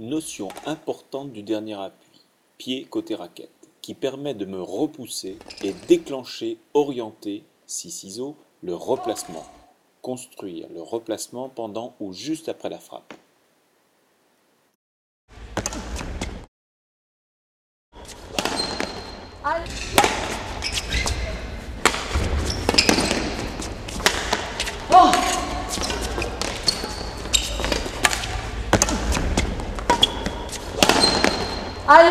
Notion importante du dernier appui, pied côté raquette, qui permet de me repousser et déclencher, orienter, si ciseaux le replacement. Construire le replacement pendant ou juste après la frappe.